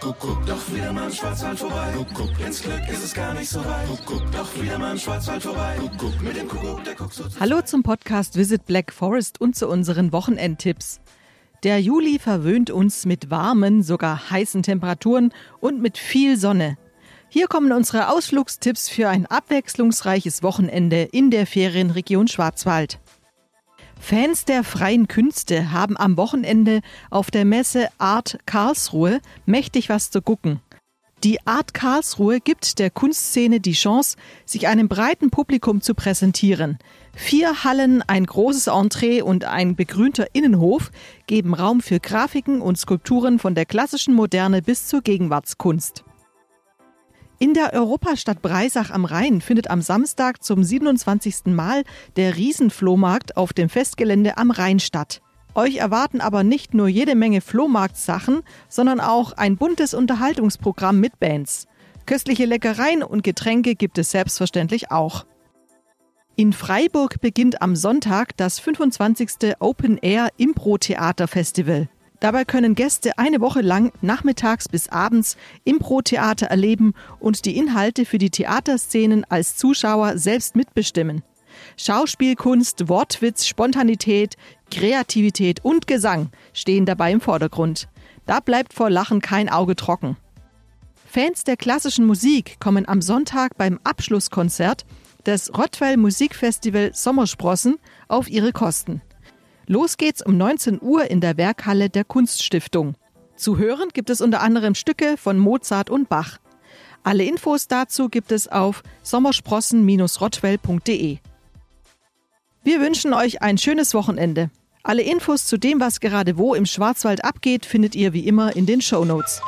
Kuckuck, doch wieder mal im Schwarzwald vorbei. Kuckuck, ins Glück ist es gar nicht so weit. Kuckuck, doch wieder mal im Schwarzwald vorbei. Kuckuck, mit dem Kuckuck, der guckt so Hallo zum Podcast Visit Black Forest und zu unseren Wochenendtipps. Der Juli verwöhnt uns mit warmen, sogar heißen Temperaturen und mit viel Sonne. Hier kommen unsere Ausflugstipps für ein abwechslungsreiches Wochenende in der Ferienregion Schwarzwald. Fans der freien Künste haben am Wochenende auf der Messe Art Karlsruhe mächtig was zu gucken. Die Art Karlsruhe gibt der Kunstszene die Chance, sich einem breiten Publikum zu präsentieren. Vier Hallen, ein großes Entree und ein begrünter Innenhof geben Raum für Grafiken und Skulpturen von der klassischen Moderne bis zur Gegenwartskunst. In der Europastadt Breisach am Rhein findet am Samstag zum 27. Mal der Riesenflohmarkt auf dem Festgelände am Rhein statt. Euch erwarten aber nicht nur jede Menge Flohmarktsachen, sondern auch ein buntes Unterhaltungsprogramm mit Bands. Köstliche Leckereien und Getränke gibt es selbstverständlich auch. In Freiburg beginnt am Sonntag das 25. Open Air Impro Theater Festival. Dabei können Gäste eine Woche lang nachmittags bis abends Impro-Theater erleben und die Inhalte für die Theaterszenen als Zuschauer selbst mitbestimmen. Schauspielkunst, Wortwitz, Spontanität, Kreativität und Gesang stehen dabei im Vordergrund. Da bleibt vor Lachen kein Auge trocken. Fans der klassischen Musik kommen am Sonntag beim Abschlusskonzert des Rottweil Musikfestival Sommersprossen auf ihre Kosten. Los geht's um 19 Uhr in der Werkhalle der Kunststiftung. Zu hören gibt es unter anderem Stücke von Mozart und Bach. Alle Infos dazu gibt es auf sommersprossen-rottwell.de. Wir wünschen euch ein schönes Wochenende. Alle Infos zu dem, was gerade wo im Schwarzwald abgeht, findet ihr wie immer in den Show Notes.